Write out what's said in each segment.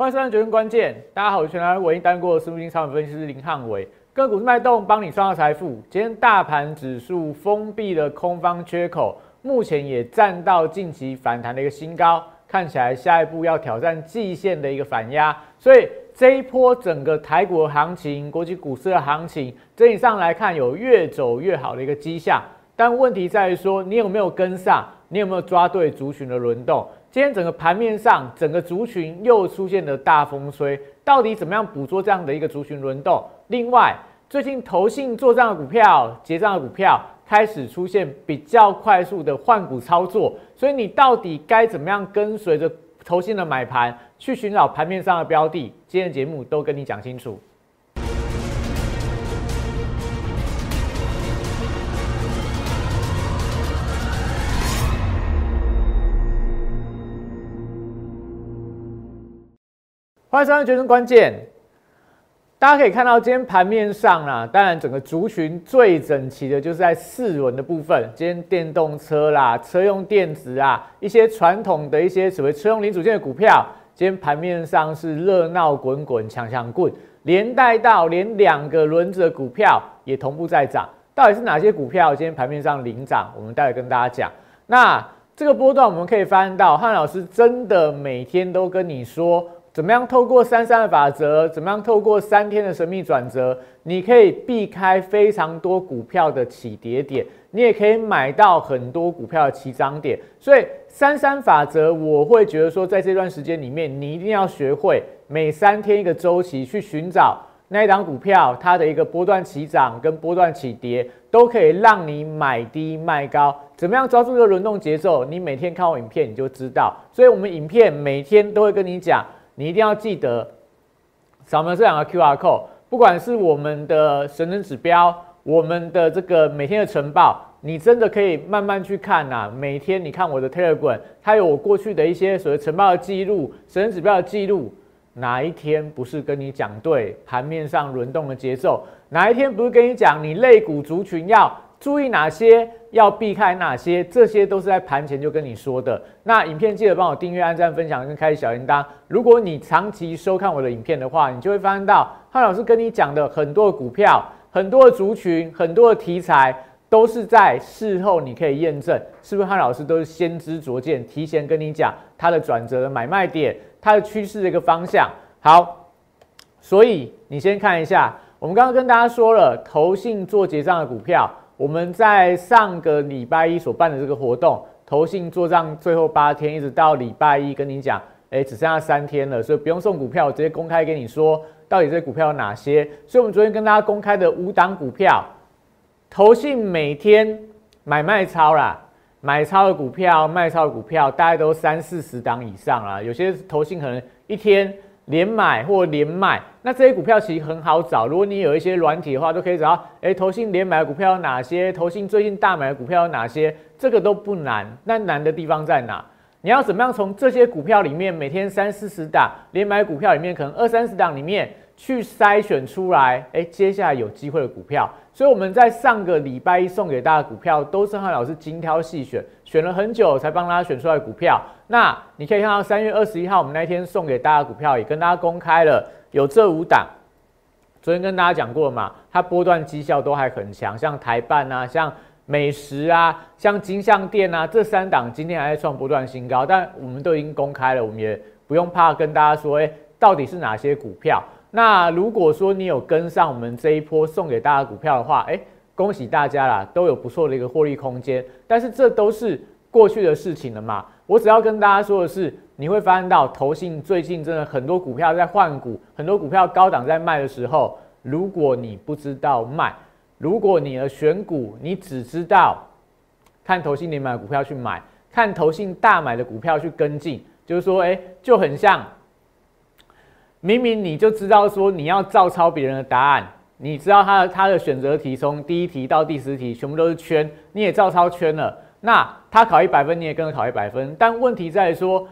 欢迎收看《决定关键》，大家好，我是全台唯一单过私募基金产分析师林汉伟，个股脉动帮你创造财富。今天大盘指数封闭了空方缺口，目前也站到近期反弹的一个新高，看起来下一步要挑战季线的一个反压，所以这一波整个台股的行情、国际股市的行情，整体上来看有越走越好的一个迹象，但问题在于说你有没有跟上，你有没有抓对族群的轮动？今天整个盘面上，整个族群又出现了大风吹，到底怎么样捕捉这样的一个族群轮动？另外，最近投信做账的股票、结账的股票开始出现比较快速的换股操作，所以你到底该怎么样跟随着投信的买盘去寻找盘面上的标的？今天节目都跟你讲清楚。欢迎收看《决胜关键》。大家可以看到，今天盘面上啊，当然整个族群最整齐的就是在四轮的部分。今天电动车啦、车用电子啊，一些传统的一些所谓车用零组件的股票，今天盘面上是热闹滚滚、强强棍，连带到连两个轮子的股票也同步在涨。到底是哪些股票今天盘面上领涨？我们待会跟大家讲。那这个波段我们可以发现到，汉老师真的每天都跟你说。怎么样透过三三的法则？怎么样透过三天的神秘转折？你可以避开非常多股票的起跌点，你也可以买到很多股票的起涨点。所以三三法则，我会觉得说，在这段时间里面，你一定要学会每三天一个周期去寻找那一档股票，它的一个波段起涨跟波段起跌，都可以让你买低卖高。怎么样抓住这个轮动节奏？你每天看我影片你就知道。所以我们影片每天都会跟你讲。你一定要记得扫描这两个 Q R code，不管是我们的神能指标，我们的这个每天的晨报，你真的可以慢慢去看呐。每天你看我的 Telegram，它有我过去的一些所谓晨报的记录、神能指标的记录。哪一天不是跟你讲对盘面上轮动的节奏？哪一天不是跟你讲你类股族群要？注意哪些要避开哪些，这些都是在盘前就跟你说的。那影片记得帮我订阅、按赞、分享跟开启小铃铛。如果你长期收看我的影片的话，你就会发现到汉老师跟你讲的很多股票、很多的族群、很多的题材，都是在事后你可以验证，是不是汉老师都是先知灼见，提前跟你讲它的转折的买卖点、它的趋势的一个方向。好，所以你先看一下，我们刚刚跟大家说了，投信做结账的股票。我们在上个礼拜一所办的这个活动，投信做账最后八天，一直到礼拜一跟你讲，哎，只剩下三天了，所以不用送股票，直接公开跟你说，到底这些股票有哪些。所以，我们昨天跟大家公开的五档股票，投信每天买卖超啦，买超的股票、卖超的股票，大概都三四十档以上啦。有些投信可能一天。连买或连卖，那这些股票其实很好找。如果你有一些软体的话，都可以找到。哎，投信连买的股票有哪些？投信最近大买的股票有哪些？这个都不难。那难的地方在哪？你要怎么样从这些股票里面，每天三四十档连买股票里面，可能二三十档里面去筛选出来？哎，接下来有机会的股票。所以我们在上个礼拜一送给大家股票，都是汉老师精挑细选，选了很久才帮大家选出来股票。那你可以看到三月二十一号，我们那天送给大家股票，也跟大家公开了，有这五档。昨天跟大家讲过嘛，它波段绩效都还很强，像台办啊，像美食啊，像金像店啊，这三档今天还在创波段新高。但我们都已经公开了，我们也不用怕跟大家说，哎，到底是哪些股票？那如果说你有跟上我们这一波送给大家股票的话，哎，恭喜大家啦，都有不错的一个获利空间。但是这都是过去的事情了嘛。我只要跟大家说的是，你会发现到投信最近真的很多股票在换股，很多股票高档在卖的时候，如果你不知道卖，如果你的选股你只知道看投信连买股票去买，看投信大买的股票去跟进，就是说，哎，就很像。明明你就知道说你要照抄别人的答案，你知道他的他的选择题从第一题到第十题全部都是圈，你也照抄圈了。那他考一百分，你也跟着考一百分。但问题在说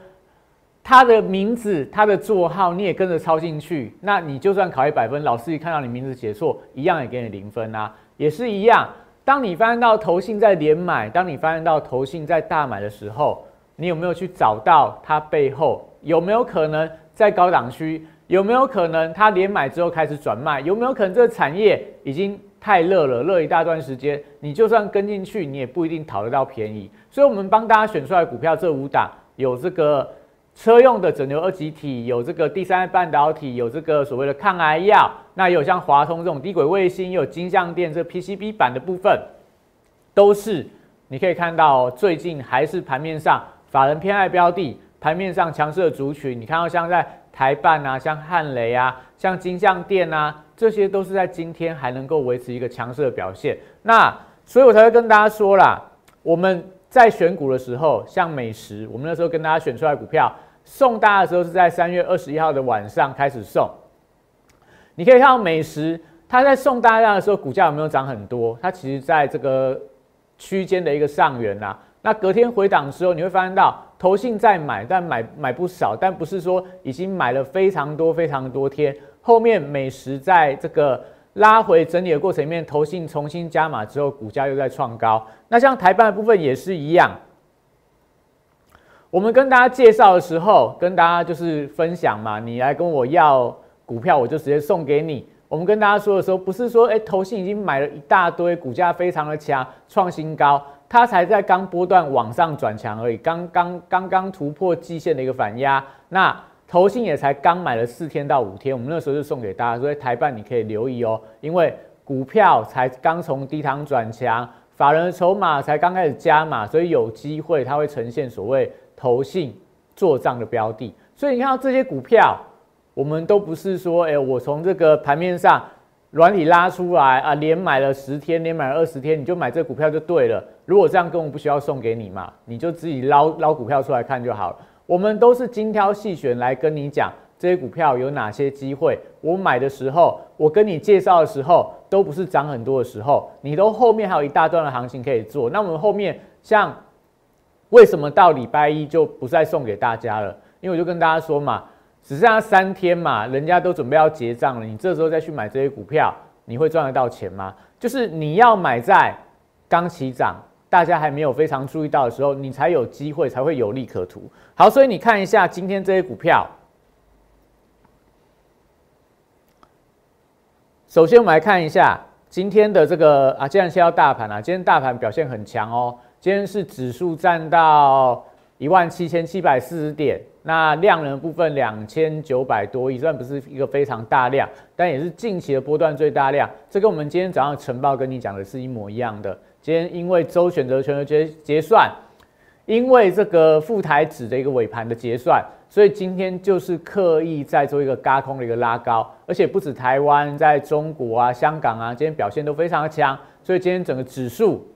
他的名字、他的座号，你也跟着抄进去。那你就算考一百分，老师一看到你名字写错，一样也给你零分啊，也是一样。当你发现到投信在连买，当你发现到投信在大买的时候，你有没有去找到它背后有没有可能？在高档区，有没有可能它连买之后开始转卖？有没有可能这个产业已经太热了，热一大段时间，你就算跟进去，你也不一定讨得到便宜。所以，我们帮大家选出来股票，这五档有这个车用的整流二极体，有这个第三代半导体，有这个所谓的抗癌药，那也有像华通这种低轨卫星，也有金相电这 PCB 板的部分，都是你可以看到最近还是盘面上法人偏爱标的，盘面上强势的族群，你看到像在台办啊，像汉雷啊，像金像电啊，这些都是在今天还能够维持一个强势的表现。那所以我才会跟大家说啦，我们。在选股的时候，像美食，我们那时候跟大家选出来股票送大家的时候，是在三月二十一号的晚上开始送。你可以看到美食，它在送大家的时候，股价有没有涨很多？它其实在这个区间的一个上缘呐。那隔天回档的时候，你会发现到投信在买，但买买不少，但不是说已经买了非常多非常多天。后面美食在这个。拉回整理的过程里面，投信重新加码之后，股价又在创高。那像台办的部分也是一样。我们跟大家介绍的时候，跟大家就是分享嘛，你来跟我要股票，我就直接送给你。我们跟大家说的时候，不是说哎，投信已经买了一大堆，股价非常的强，创新高，它才在刚波段往上转强而已，刚刚刚刚突破季线的一个反压。那投信也才刚买了四天到五天，我们那时候就送给大家，所以台办你可以留意哦，因为股票才刚从低档转强，法人的筹码才刚开始加码，所以有机会它会呈现所谓投信做账的标的。所以你看到这些股票，我们都不是说，哎，我从这个盘面上软体拉出来啊，连买了十天，连买了二十天，你就买这股票就对了。如果这样，根本不需要送给你嘛，你就自己捞捞股票出来看就好了。我们都是精挑细选来跟你讲这些股票有哪些机会。我买的时候，我跟你介绍的时候，都不是涨很多的时候，你都后面还有一大段的行情可以做。那我们后面像为什么到礼拜一就不再送给大家了？因为我就跟大家说嘛，只剩下三天嘛，人家都准备要结账了，你这时候再去买这些股票，你会赚得到钱吗？就是你要买在刚起涨。大家还没有非常注意到的时候，你才有机会，才会有利可图。好，所以你看一下今天这些股票。首先，我们来看一下今天的这个啊，既然先要大盘啊，今天大盘表现很强哦。今天是指数占到一万七千七百四十点，那量能部分两千九百多亿，虽然不是一个非常大量，但也是近期的波段最大量。这跟我们今天早上晨报跟你讲的是一模一样的。今天因为周选择权的结结算，因为这个副台指的一个尾盘的结算，所以今天就是刻意在做一个嘎空的一个拉高，而且不止台湾，在中国啊、香港啊，今天表现都非常的强，所以今天整个指数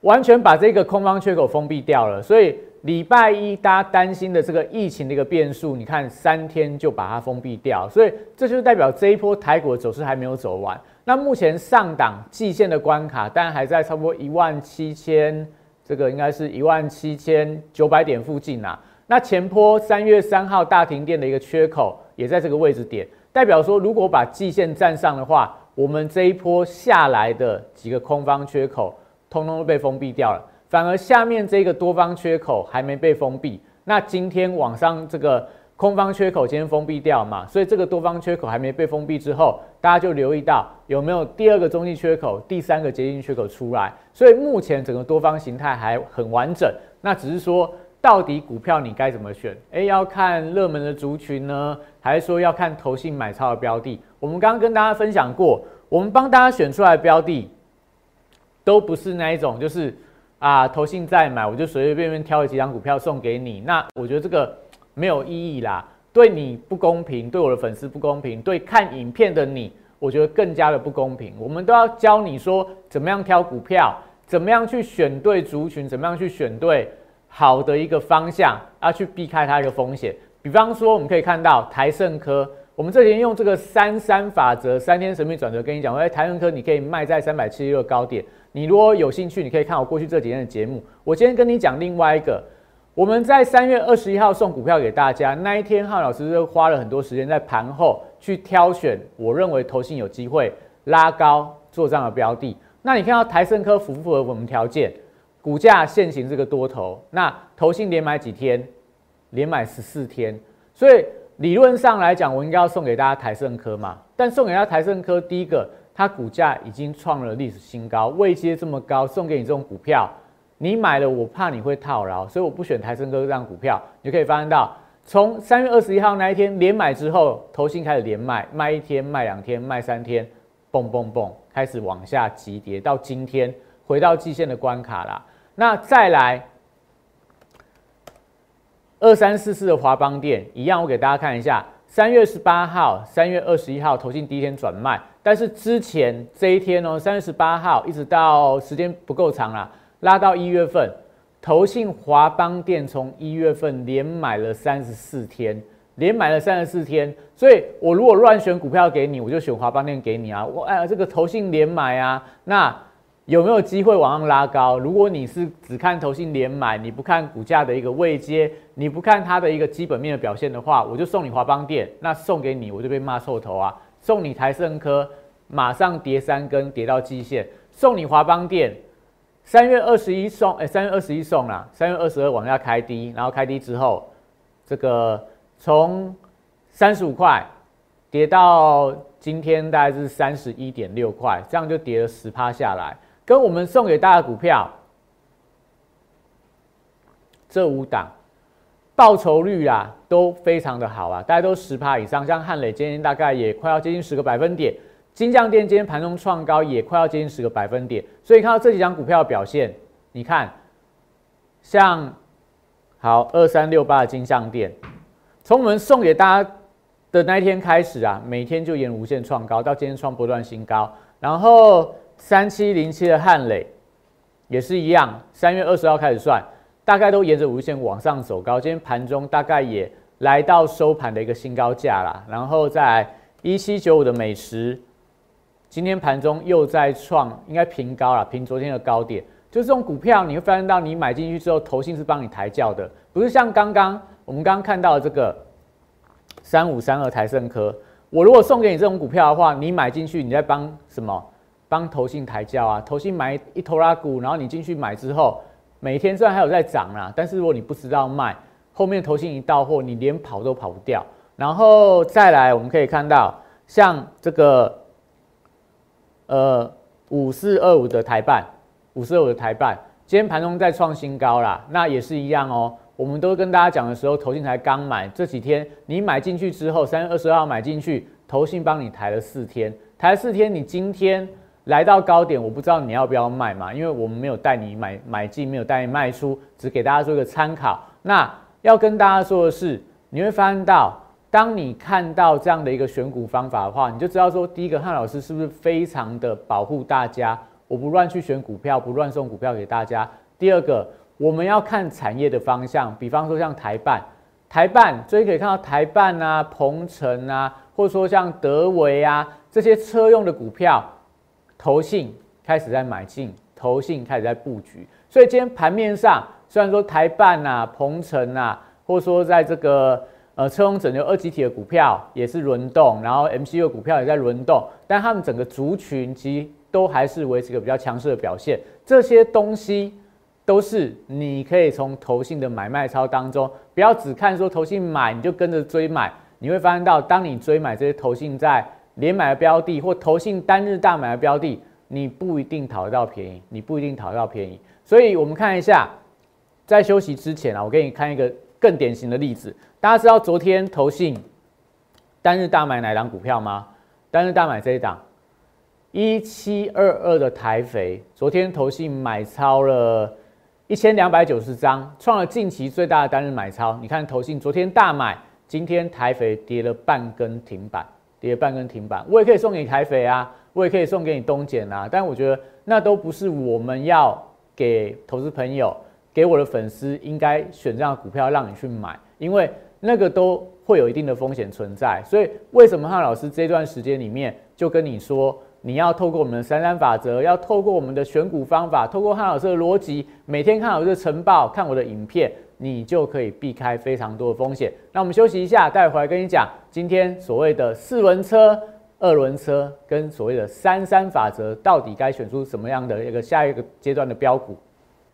完全把这个空方缺口封闭掉了。所以礼拜一大家担心的这个疫情的一个变数，你看三天就把它封闭掉，所以这就代表这一波台股的走势还没有走完。那目前上档季线的关卡，当然还在差不多一万七千，这个应该是一万七千九百点附近啊。那前坡三月三号大停电的一个缺口，也在这个位置点，代表说如果把季线站上的话，我们这一波下来的几个空方缺口，通通都被封闭掉了。反而下面这个多方缺口还没被封闭。那今天往上这个。空方缺口今天封闭掉嘛，所以这个多方缺口还没被封闭之后，大家就留意到有没有第二个中继缺口、第三个接近缺口出来。所以目前整个多方形态还很完整，那只是说到底股票你该怎么选？诶，要看热门的族群呢，还是说要看投信买超的标的？我们刚刚跟大家分享过，我们帮大家选出来的标的都不是那一种，就是啊投信在买，我就随随便便挑了几张股票送给你。那我觉得这个。没有意义啦，对你不公平，对我的粉丝不公平，对看影片的你，我觉得更加的不公平。我们都要教你说怎么样挑股票，怎么样去选对族群，怎么样去选对好的一个方向，要去避开它一个风险。比方说，我们可以看到台盛科，我们这边用这个三三法则，三天神秘转折跟你讲，哎，台盛科你可以卖在三百七十六高点。你如果有兴趣，你可以看我过去这几天的节目。我今天跟你讲另外一个。我们在三月二十一号送股票给大家，那一天汉老师就花了很多时间在盘后去挑选，我认为投信有机会拉高做账的标的。那你看到台盛科符不符合我们条件？股价现行这个多头，那投信连买几天？连买十四天。所以理论上来讲，我应该要送给大家台盛科嘛。但送给大家台盛科，第一个，它股价已经创了历史新高，位阶这么高，送给你这种股票，你买了，我怕你会套牢，所以我不选台盛科这张股票。你可以发现到，从三月二十一号那一天连买之后，投信开始连卖，卖一天，卖两天，卖三天，蹦蹦蹦，开始往下急跌，到今天回到季线的关卡啦。那再来。二三四四的华邦店一样，我给大家看一下，三月十八号、三月二十一号投信第一天转卖，但是之前这一天哦，三月十八号一直到时间不够长啦，拉到一月份，投信华邦店从一月份连买了三十四天，连买了三十四天，所以我如果乱选股票给你，我就选华邦店给你啊，我哎这个投信连买啊，那。有没有机会往上拉高？如果你是只看投信连买，你不看股价的一个位阶，你不看它的一个基本面的表现的话，我就送你华邦电，那送给你我就被骂臭头啊！送你台盛科，马上跌三根，跌到基线；送你华邦电，三月二十一送，哎，三月二十一送啦，三月二十二往下开低，然后开低之后，这个从三十五块跌到今天大概是三十一点六块，这样就跌了十趴下来。跟我们送给大家股票，这五档报酬率啊都非常的好啊，大家都十趴以上。像汉磊今天大概也快要接近十个百分点，金匠店今天盘中创高也快要接近十个百分点。所以看到这几张股票表现，你看，像好二三六八的金匠店，从我们送给大家的那一天开始啊，每天就沿无限创高，到今天创波段新高，然后。三七零七的汉磊也是一样，三月二十号开始算，大概都沿着五日线往上走高。今天盘中大概也来到收盘的一个新高价啦。然后在一七九五的美食，今天盘中又在创，应该平高了，平昨天的高点。就这种股票，你会发现到你买进去之后，投信是帮你抬轿的，不是像刚刚我们刚刚看到的这个三五三二台盛科。我如果送给你这种股票的话，你买进去，你在帮什么？帮投信抬轿啊，投信买一头拉股，然后你进去买之后，每天虽然还有在涨啦，但是如果你不知道卖，后面投信一到货，你连跑都跑不掉。然后再来，我们可以看到像这个，呃，五四二五的台办，五四二五的台办，今天盘中在创新高啦，那也是一样哦。我们都跟大家讲的时候，投信才刚买，这几天你买进去之后，三月二十二号买进去，投信帮你抬了四天，抬四天，你今天。来到高点，我不知道你要不要卖嘛，因为我们没有带你买买进，没有带你卖出，只给大家做一个参考。那要跟大家说的是，你会发现到，当你看到这样的一个选股方法的话，你就知道说，第一个汉老师是不是非常的保护大家，我不乱去选股票，不乱送股票给大家。第二个，我们要看产业的方向，比方说像台办，台办，所以可以看到台办啊、鹏程啊，或者说像德维啊这些车用的股票。投信开始在买进，投信开始在布局，所以今天盘面上虽然说台办呐、鹏程啊，或者说在这个呃车用整流二级体的股票也是轮动，然后 MCU 股票也在轮动，但他们整个族群其实都还是维持一个比较强势的表现。这些东西都是你可以从投信的买卖操当中，不要只看说投信买你就跟着追买，你会发现到当你追买这些投信在。连买的标的或投信单日大买的标的，你不一定讨得到便宜，你不一定讨得到便宜。所以，我们看一下，在休息之前啊，我给你看一个更典型的例子。大家知道昨天投信单日大买哪档股票吗？单日大买这一档一七二二的台肥，昨天投信买超了一千两百九十张，创了近期最大的单日买超。你看投信昨天大买，今天台肥跌了半根停板。跌半根停板，我也可以送给你台肥啊，我也可以送给你东碱啊，但我觉得那都不是我们要给投资朋友、给我的粉丝应该选这样的股票让你去买，因为那个都会有一定的风险存在。所以为什么汉老师这段时间里面就跟你说，你要透过我们的三三法则，要透过我们的选股方法，透过汉老师的逻辑，每天看老师的晨报，看我的影片。你就可以避开非常多的风险。那我们休息一下，待会儿来跟你讲今天所谓的四轮车、二轮车跟所谓的三三法则，到底该选出什么样的一个下一个阶段的标股。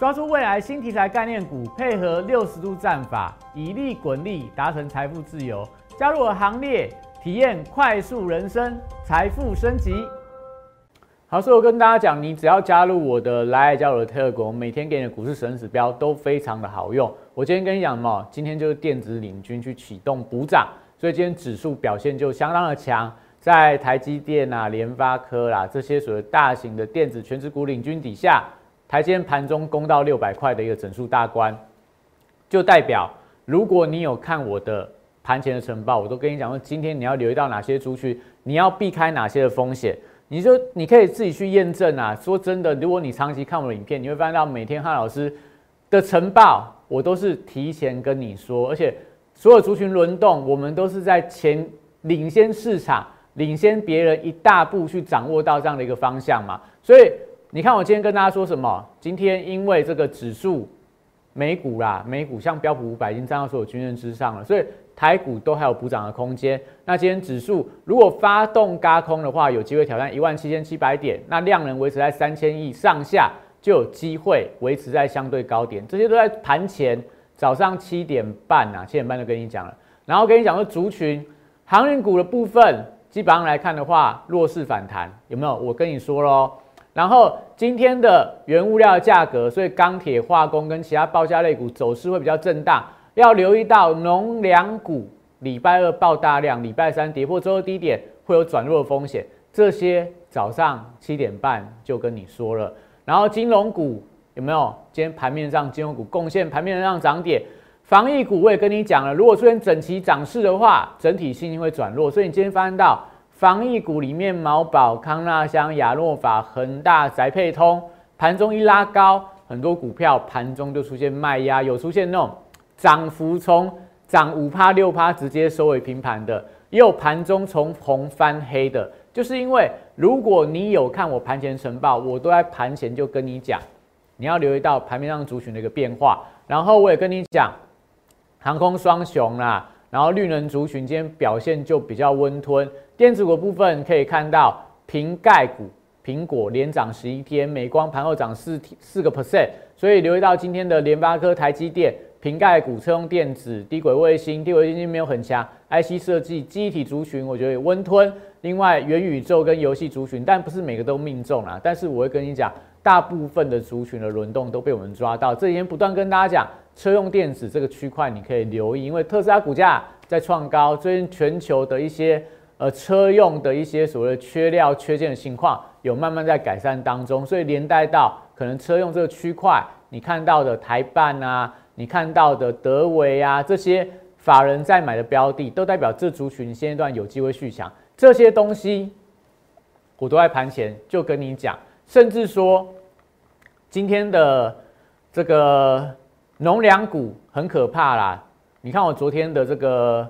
抓住未来新题材概念股，配合六十度战法，以利滚利，达成财富自由。加入我行列，体验快速人生，财富升级。好，所以我跟大家讲，你只要加入我的来加入的特工，每天给你的股市神指标都非常的好用。我今天跟你讲什么？今天就是电子领军去启动补涨，所以今天指数表现就相当的强。在台积电啊、联发科啦这些所谓大型的电子全指股领军底下，台积电盘中攻到六百块的一个整数大关，就代表如果你有看我的盘前的晨报，我都跟你讲说，今天你要留意到哪些族群，你要避开哪些的风险。你就你可以自己去验证啊。说真的，如果你长期看我的影片，你会发现到每天汉老师的晨报，我都是提前跟你说，而且所有族群轮动，我们都是在前领先市场，领先别人一大步去掌握到这样的一个方向嘛。所以你看我今天跟大家说什么？今天因为这个指数美股啦，美股像标普五百已经站到所有均线之上了，所以。台股都还有补涨的空间。那今天指数如果发动嘎空的话，有机会挑战一万七千七百点。那量能维持在三千亿上下，就有机会维持在相对高点。这些都在盘前早上七点半啊，七点半就跟你讲了。然后跟你讲说，族群航运股的部分，基本上来看的话，弱势反弹有没有？我跟你说喽。然后今天的原物料价格，所以钢铁、化工跟其他报价类股走势会比较震荡。要留意到农粮股，礼拜二爆大量，礼拜三跌破周低点会有转弱的风险。这些早上七点半就跟你说了。然后金融股有没有？今天盘面上金融股贡献盘面上涨点。防疫股我也跟你讲了，如果出现整齐涨势的话，整体信心会转弱。所以你今天发现到防疫股里面，毛宝、康纳香、亚诺法、恒大、宅配通盘中一拉高，很多股票盘中就出现卖压，有出现那种。涨幅从涨五趴六趴直接收尾平盘的，也有盘中从红翻黑的，就是因为如果你有看我盘前晨报，我都在盘前就跟你讲，你要留意到盘面上族群的一个变化。然后我也跟你讲，航空双雄啦，然后绿能族群今天表现就比较温吞。电子股部分可以看到，瓶盖股苹果连涨十一天，美光盘后涨四四个 percent，所以留意到今天的联发科、台积电。瓶盖股、车用电子、低轨卫星、低轨卫星没有很强，IC 设计、记忆体族群，我觉得温吞。另外，元宇宙跟游戏族群，但不是每个都命中啊。但是我会跟你讲，大部分的族群的轮动都被我们抓到。这几天不断跟大家讲，车用电子这个区块你可以留意，因为特斯拉股价在创高，最近全球的一些呃车用的一些所谓的缺料、缺件的情况有慢慢在改善当中，所以连带到可能车用这个区块，你看到的台办啊。你看到的德维啊，这些法人在买的标的，都代表这族群现阶段有机会续强。这些东西我都在盘前就跟你讲，甚至说今天的这个农粮股很可怕啦。你看我昨天的这个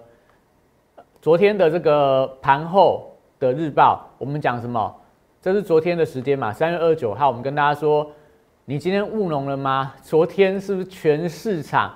昨天的这个盘后的日报，我们讲什么？这是昨天的时间嘛？三月二十九号，我们跟大家说。你今天务农了吗？昨天是不是全市场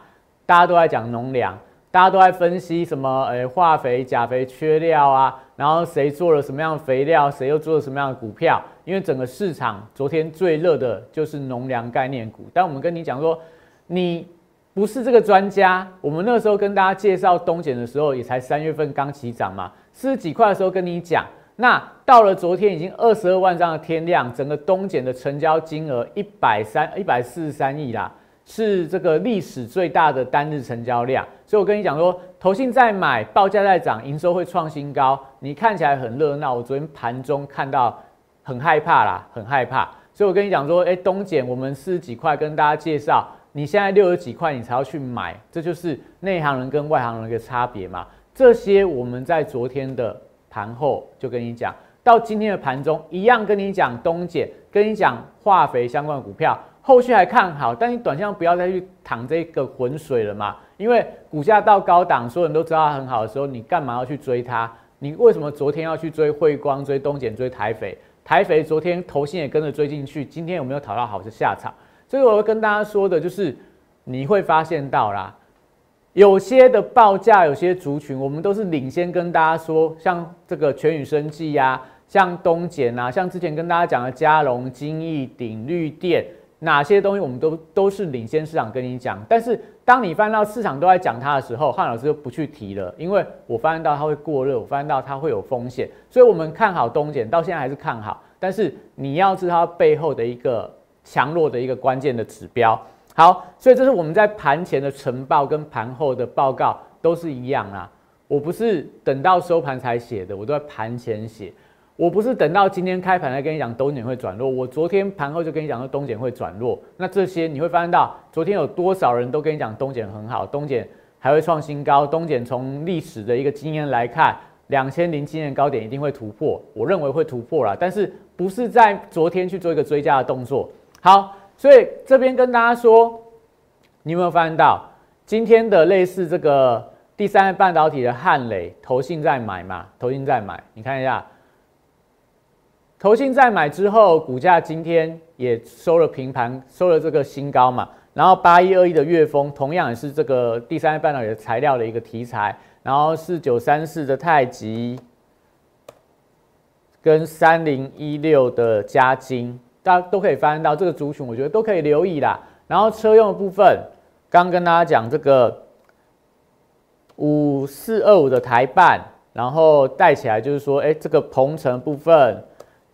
大家都在讲农粮？大家都在分析什么？诶，化肥、钾肥缺料啊，然后谁做了什么样的肥料，谁又做了什么样的股票？因为整个市场昨天最热的就是农粮概念股。但我们跟你讲说，你不是这个专家。我们那时候跟大家介绍东碱的时候，也才三月份刚起涨嘛，四十几块的时候跟你讲。那到了昨天已经二十二万张的天量，整个东碱的成交金额一百三一百四十三亿啦。是这个历史最大的单日成交量，所以我跟你讲说，投信在买，报价在涨，营收会创新高。你看起来很热闹，我昨天盘中看到很害怕啦，很害怕。所以我跟你讲说，哎，东碱我们四十几块跟大家介绍，你现在六十几块你才要去买，这就是内行人跟外行人的一个差别嘛。这些我们在昨天的盘后就跟你讲，到今天的盘中一样跟你讲东碱，跟你讲化肥相关的股票。后续还看好，但你短线不要再去淌这个浑水了嘛？因为股价到高档，所有人都知道它很好的时候，你干嘛要去追它？你为什么昨天要去追汇光、追东简、追台肥？台肥昨天头信也跟着追进去，今天有没有讨到好的下场？所以我会跟大家说的就是，你会发现到啦，有些的报价，有些族群，我们都是领先跟大家说，像这个全宇生技呀，像东简啊，像之前跟大家讲的嘉龙、金益、鼎、绿电。哪些东西我们都都是领先市场跟你讲，但是当你翻到市场都在讲它的时候，汉老师就不去提了，因为我发现到它会过热，我发现到它会有风险，所以我们看好东碱，到现在还是看好，但是你要知道它背后的一个强弱的一个关键的指标。好，所以这是我们在盘前的晨报跟盘后的报告都是一样啊，我不是等到收盘才写的，我都在盘前写。我不是等到今天开盘来跟你讲东减会转弱，我昨天盘后就跟你讲说东减会转弱。那这些你会发现到，昨天有多少人都跟你讲东减很好，东减还会创新高，东减从历史的一个经验来看，两千零七年高点一定会突破，我认为会突破了，但是不是在昨天去做一个追加的动作。好，所以这边跟大家说，你有没有发现到今天的类似这个第三代半导体的汉磊，投信在买嘛？投信在买，你看一下。投信在买之后，股价今天也收了平盘，收了这个新高嘛。然后八一二一的月峰，同样也是这个第三代半导体的材料的一个题材。然后四九三四的太极，跟三零一六的嘉金，大家都可以发现到这个族群，我觉得都可以留意啦。然后车用的部分，刚跟大家讲这个五四二五的台半，然后带起来就是说，哎，这个鹏程部分。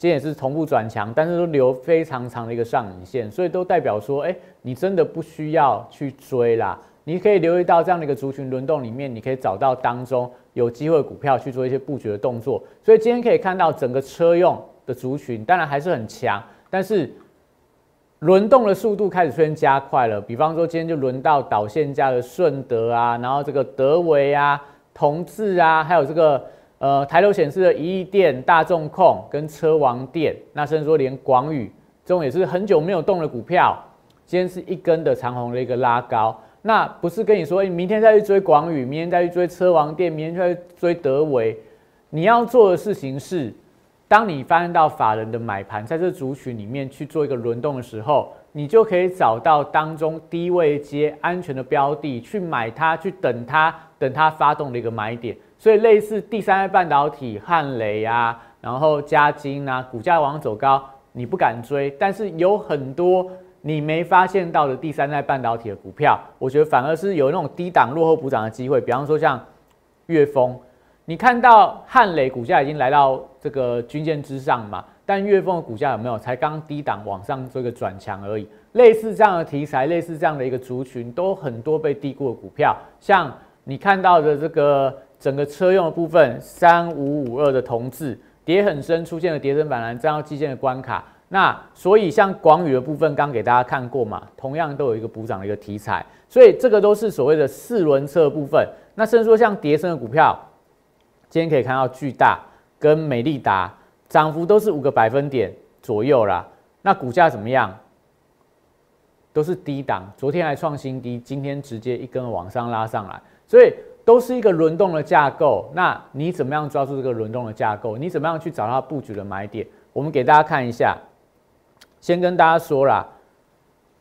今天也是同步转强，但是都留非常长的一个上影线，所以都代表说，哎，你真的不需要去追啦。你可以留意到这样的一个族群轮动里面，你可以找到当中有机会股票去做一些布局的动作。所以今天可以看到整个车用的族群，当然还是很强，但是轮动的速度开始出现加快了。比方说今天就轮到导线价的顺德啊，然后这个德维啊、同志啊，还有这个。呃，抬头显示的一亿电、大众控跟车王电，那甚至说连广宇这种也是很久没有动的股票，今天是一根的长红的一个拉高。那不是跟你说，你明天再去追广宇，明天再去追车王电，明天再去追德维。你要做的事情是，当你发现到法人的买盘在这族群里面去做一个轮动的时候，你就可以找到当中低位接安全的标的去买它，去等它，等它发动的一个买点。所以类似第三代半导体汉雷啊，然后嘉金啊，股价往上走高，你不敢追，但是有很多你没发现到的第三代半导体的股票，我觉得反而是有那种低档落后补涨的机会。比方说像岳峰，你看到汉雷股价已经来到这个均线之上嘛，但月份的股价有没有才刚低档往上做一个转强而已？类似这样的题材，类似这样的一个族群，都很多被低估的股票，像你看到的这个。整个车用的部分，三五五二的同字跌很深，出现了跌升反弹，站到基线的关卡。那所以像广宇的部分，刚给大家看过嘛，同样都有一个补涨的一个题材。所以这个都是所谓的四轮车部分。那甚至说像跌升的股票，今天可以看到巨大跟美利达涨幅都是五个百分点左右啦。那股价怎么样？都是低档，昨天还创新低，今天直接一根往上拉上来，所以。都是一个轮动的架构，那你怎么样抓住这个轮动的架构？你怎么样去找到布局的买点？我们给大家看一下，先跟大家说啦，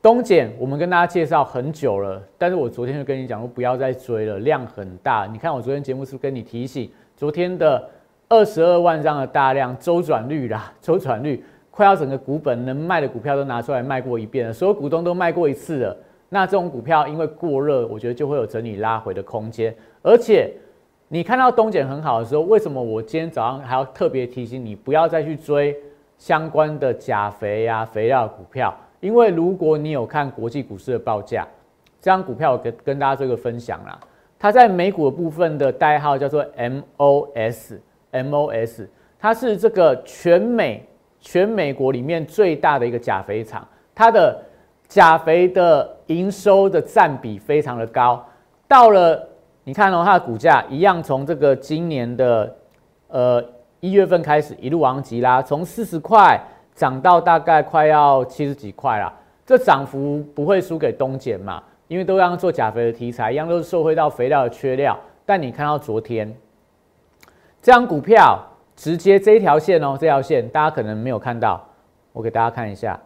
东碱我们跟大家介绍很久了，但是我昨天就跟你讲说不要再追了，量很大。你看我昨天节目是不是跟你提醒，昨天的二十二万张的大量周转率啦，周转率快要整个股本能卖的股票都拿出来卖过一遍了，所有股东都卖过一次了。那这种股票因为过热，我觉得就会有整理拉回的空间。而且你看到东碱很好的时候，为什么我今天早上还要特别提醒你不要再去追相关的钾肥呀、肥料股票？因为如果你有看国际股市的报价，这张股票我跟跟大家做一个分享啦。它在美股的部分的代号叫做 MOS，MOS，它是这个全美全美国里面最大的一个钾肥厂，它的钾肥的营收的占比非常的高。到了你看哦，它的股价一样从这个今年的呃一月份开始一路往急拉，从四十块。涨到大概快要七十几块了，这涨幅不会输给东碱嘛？因为都要做钾肥的题材，一样都是受惠到肥料的缺料。但你看到昨天这张股票直接这一条线哦，这条线大家可能没有看到，我给大家看一下，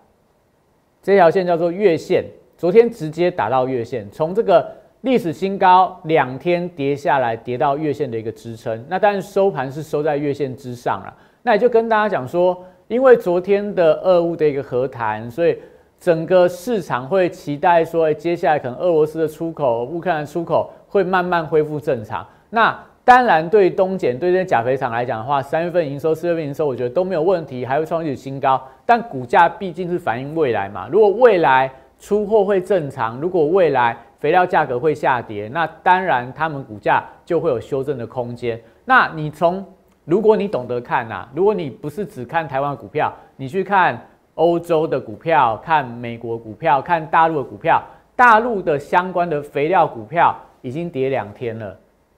这条线叫做月线，昨天直接打到月线，从这个历史新高两天跌下来，跌到月线的一个支撑。那但是收盘是收在月线之上了，那也就跟大家讲说。因为昨天的俄乌的一个和谈，所以整个市场会期待说，接下来可能俄罗斯的出口、乌克兰出口会慢慢恢复正常。那当然，对东碱、对这些钾肥厂来讲的话，三月份营收、四月份营收，我觉得都没有问题，还会创历史新高。但股价毕竟是反映未来嘛，如果未来出货会正常，如果未来肥料价格会下跌，那当然他们股价就会有修正的空间。那你从如果你懂得看呐，如果你不是只看台湾股票，你去看欧洲的股票、看美国股票、看大陆的股票，大陆的相关的肥料股票已经跌两天了，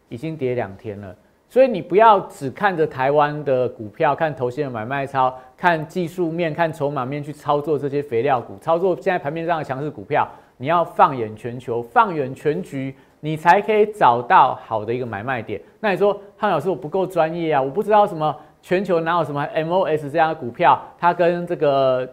已经跌两天了。所以你不要只看着台湾的股票，看头先的买卖超，看技术面、看筹码面去操作这些肥料股，操作现在盘面上的强势股票，你要放眼全球，放眼全局。你才可以找到好的一个买卖点。那你说汉老师我不够专业啊，我不知道什么全球哪有什么 MOS 这样的股票，它跟这个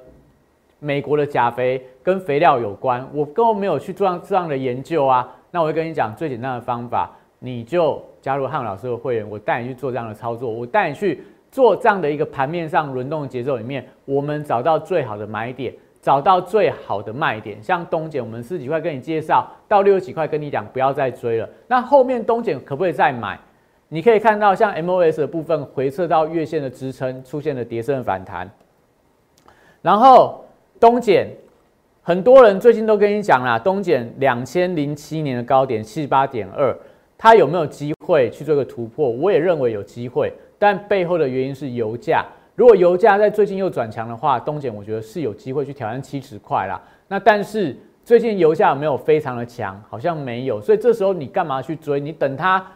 美国的钾肥跟肥料有关，我根本没有去做这样的研究啊。那我会跟你讲最简单的方法，你就加入汉老师的会员，我带你去做这样的操作，我带你去做这样的一个盘面上轮动的节奏里面，我们找到最好的买点。找到最好的卖点，像东碱，我们十几块跟你介绍，到六十几块跟你讲不要再追了。那后面东碱可不可以再买？你可以看到，像 MOS 的部分回撤到月线的支撑，出现了跌升反弹。然后东碱，很多人最近都跟你讲啦，东碱两千零七年的高点七十八点二，它有没有机会去做个突破？我也认为有机会，但背后的原因是油价。如果油价在最近又转强的话，东碱我觉得是有机会去挑战七十块啦。那但是最近油价有没有非常的强？好像没有，所以这时候你干嘛去追？你等它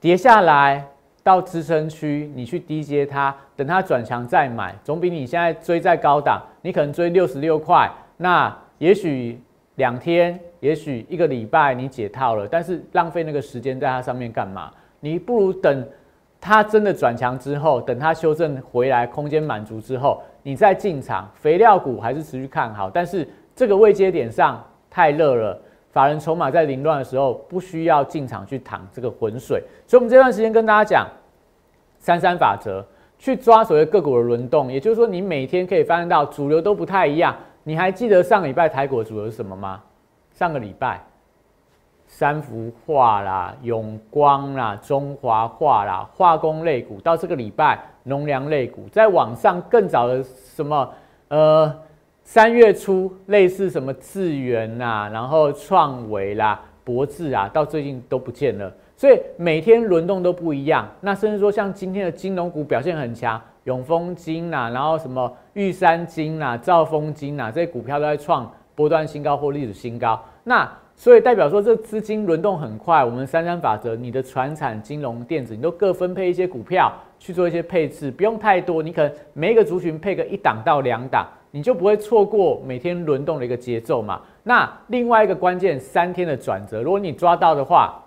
跌下来到支撑区，你去低接它，等它转强再买，总比你现在追在高档，你可能追六十六块，那也许两天，也许一个礼拜你解套了，但是浪费那个时间在它上面干嘛？你不如等。它真的转强之后，等它修正回来，空间满足之后，你再进场。肥料股还是持续看好，但是这个位阶点上太热了，法人筹码在凌乱的时候，不需要进场去淌这个浑水。所以，我们这段时间跟大家讲三三法则，去抓所谓个股的轮动。也就是说，你每天可以发现到主流都不太一样。你还记得上个礼拜台股的主流是什么吗？上个礼拜。三幅画啦，永光啦，中华化啦，化工类股到这个礼拜，农粮类股在网上更早的什么呃三月初类似什么智源呐，然后创维啦，博智啊，到最近都不见了。所以每天轮动都不一样。那甚至说像今天的金融股表现很强，永丰金呐，然后什么玉山金呐，兆丰金呐，这些股票都在创波段新高或历史新高。那所以代表说，这资金轮动很快。我们三三法则，你的船产、金融、电子，你都各分配一些股票去做一些配置，不用太多。你可能每一个族群配个一档到两档，你就不会错过每天轮动的一个节奏嘛。那另外一个关键，三天的转折，如果你抓到的话，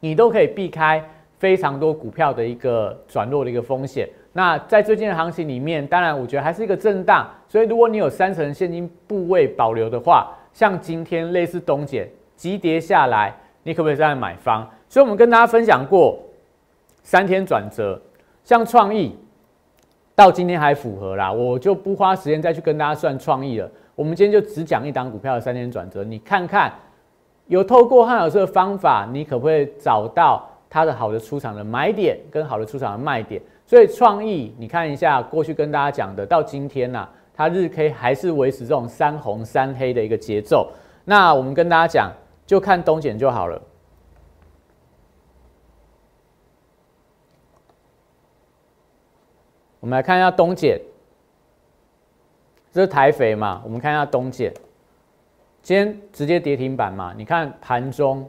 你都可以避开非常多股票的一个转弱的一个风险。那在最近的行情里面，当然我觉得还是一个震荡，所以如果你有三成现金部位保留的话，像今天类似东碱急跌下来，你可不可以再买方？所以我们跟大家分享过三天转折，像创意到今天还符合啦，我就不花时间再去跟大家算创意了。我们今天就只讲一档股票的三天转折，你看看有透过汉老师的方法，你可不可以找到它的好的出场的买点跟好的出场的卖点？所以创意，你看一下过去跟大家讲的，到今天呐，它日 K 还是维持这种三红三黑的一个节奏。那我们跟大家讲，就看东减就好了。我们来看一下东减，这是台肥嘛？我们看一下东减，今天直接跌停板嘛？你看盘中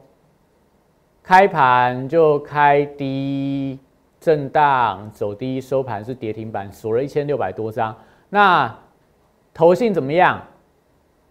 开盘就开低。震荡走低，收盘是跌停板，锁了一千六百多张。那投信怎么样？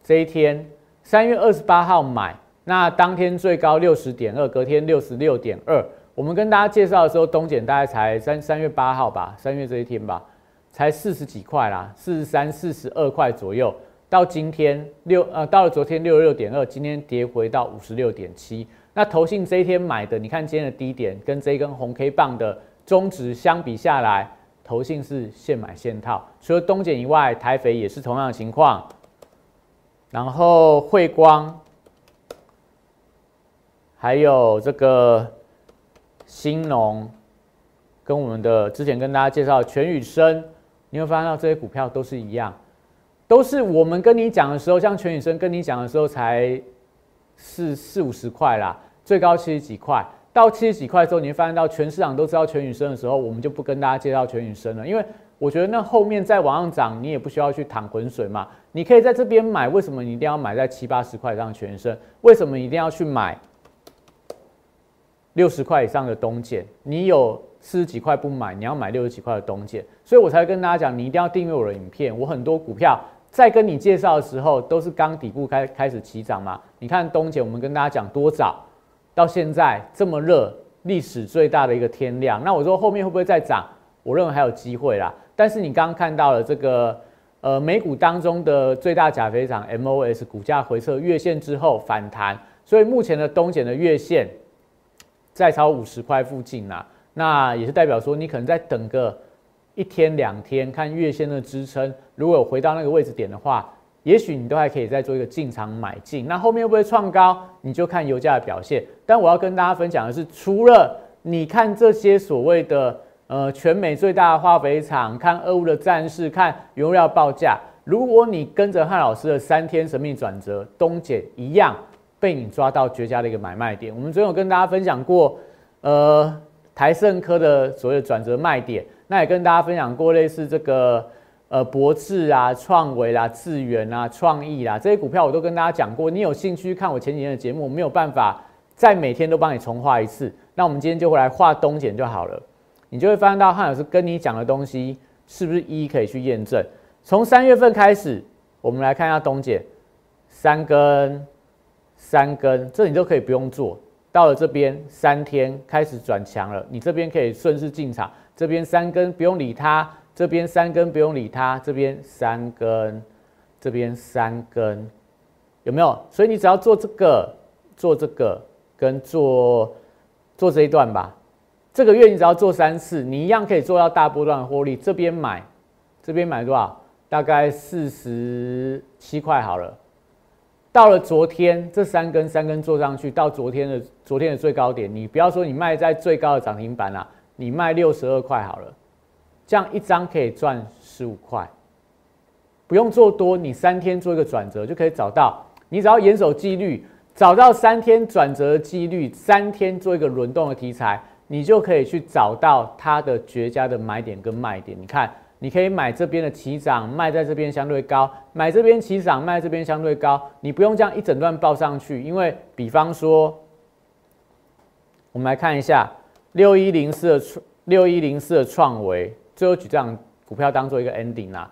这一天三月二十八号买，那当天最高六十点二，隔天六十六点二。我们跟大家介绍的时候，东减大概才三三月八号吧，三月这一天吧，才四十几块啦，四十三、四十二块左右。到今天六呃，到了昨天六十六点二，今天跌回到五十六点七。那投信这一天买的，你看今天的低点跟这一根红 K 棒的。中值相比下来，投信是现买现套。除了东碱以外，台肥也是同样的情况。然后汇光，还有这个新农，跟我们的之前跟大家介绍全宇生，你会发现到这些股票都是一样，都是我们跟你讲的时候，像全宇生跟你讲的时候才四四五十块啦，最高七十几块。到七十几块之后，你会发现到全市场都知道全宇生的时候，我们就不跟大家介绍全宇生了，因为我觉得那后面再往上涨，你也不需要去淌浑水嘛。你可以在这边买，为什么你一定要买在七八十块以上全宇生？为什么一定要去买六十块以上的东建？你有四十几块不买，你要买六十几块的东建，所以我才跟大家讲，你一定要订阅我的影片。我很多股票在跟你介绍的时候，都是刚底部开开始起涨嘛。你看东建，我们跟大家讲多早。到现在这么热，历史最大的一个天量。那我说后面会不会再涨？我认为还有机会啦。但是你刚刚看到了这个，呃，美股当中的最大假肥厂 MOS 股价回撤月线之后反弹，所以目前的东碱的月线在超五十块附近啦。那也是代表说你可能再等个一天两天，看月线的支撑，如果有回到那个位置点的话。也许你都还可以再做一个进场买进，那后面会不会创高，你就看油价的表现。但我要跟大家分享的是，除了你看这些所谓的呃全美最大的化肥厂，看俄乌的战事，看原料报价，如果你跟着汉老师的三天神秘转折，东碱一样被你抓到绝佳的一个买卖点。我们昨天有跟大家分享过，呃台盛科的所谓的转折卖点，那也跟大家分享过类似这个。呃，博智啊、创维啦、智源啊、创意啦，这些股票我都跟大家讲过。你有兴趣看我前几天的节目，没有办法再每天都帮你重画一次。那我们今天就会来画东简就好了。你就会发现到汉老师跟你讲的东西是不是一一可以去验证。从三月份开始，我们来看一下东简三根、三根，这你都可以不用做到了这边三天开始转强了，你这边可以顺势进场。这边三根不用理它。这边三根不用理它，这边三根，这边三根，有没有？所以你只要做这个，做这个，跟做做这一段吧。这个月你只要做三次，你一样可以做到大波段获利。这边买，这边买多少？大概四十七块好了。到了昨天，这三根三根做上去，到昨天的昨天的最高点，你不要说你卖在最高的涨停板啦，你卖六十二块好了。这样一张可以赚十五块，不用做多，你三天做一个转折就可以找到。你只要严守纪律，找到三天转折的几率，三天做一个轮动的题材，你就可以去找到它的绝佳的买点跟卖点。你看，你可以买这边的起涨，卖在这边相对高；买这边起涨，卖这边相对高。你不用这样一整段报上去，因为比方说，我们来看一下六一零四的创六一零四的创维。最后举这样股票当做一个 ending 啦。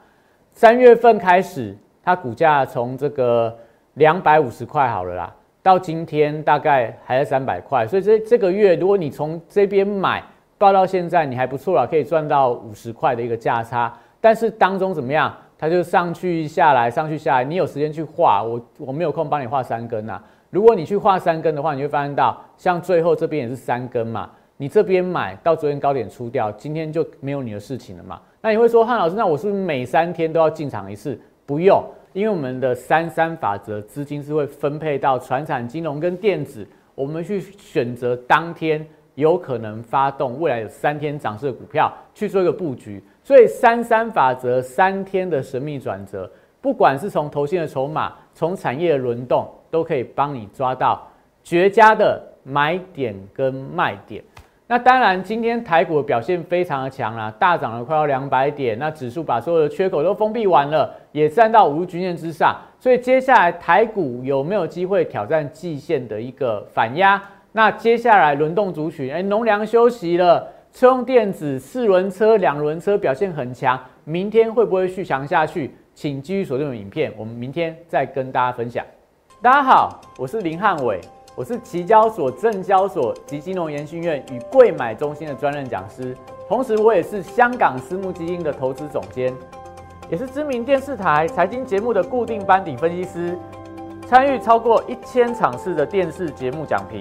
三月份开始，它股价从这个两百五十块好了啦，到今天大概还在三百块，所以这这个月如果你从这边买报到现在，你还不错了，可以赚到五十块的一个价差。但是当中怎么样？它就上去下来，上去下来，你有时间去画，我我没有空帮你画三根呐。如果你去画三根的话，你会发现到像最后这边也是三根嘛。你这边买到昨天高点出掉，今天就没有你的事情了嘛？那你会说汉老师，那我是不是每三天都要进场一次？不用，因为我们的三三法则资金是会分配到船产、金融跟电子，我们去选择当天有可能发动未来有三天涨势的股票去做一个布局。所以三三法则三天的神秘转折，不管是从头线的筹码，从产业的轮动，都可以帮你抓到绝佳的买点跟卖点。那当然，今天台股的表现非常的强啦，大涨了快要两百点。那指数把所有的缺口都封闭完了，也站到五日均线之上。所以接下来台股有没有机会挑战季线的一个反压？那接下来轮动族群，哎，农粮休息了，车用电子、四轮车、两轮车表现很强，明天会不会续强下去？请继续锁定影片，我们明天再跟大家分享。大家好，我是林汉伟。我是期交所、证交所及金融研训院与贵买中心的专任讲师，同时我也是香港私募基金的投资总监，也是知名电视台财经节目的固定班底分析师，参与超过一千场次的电视节目讲评。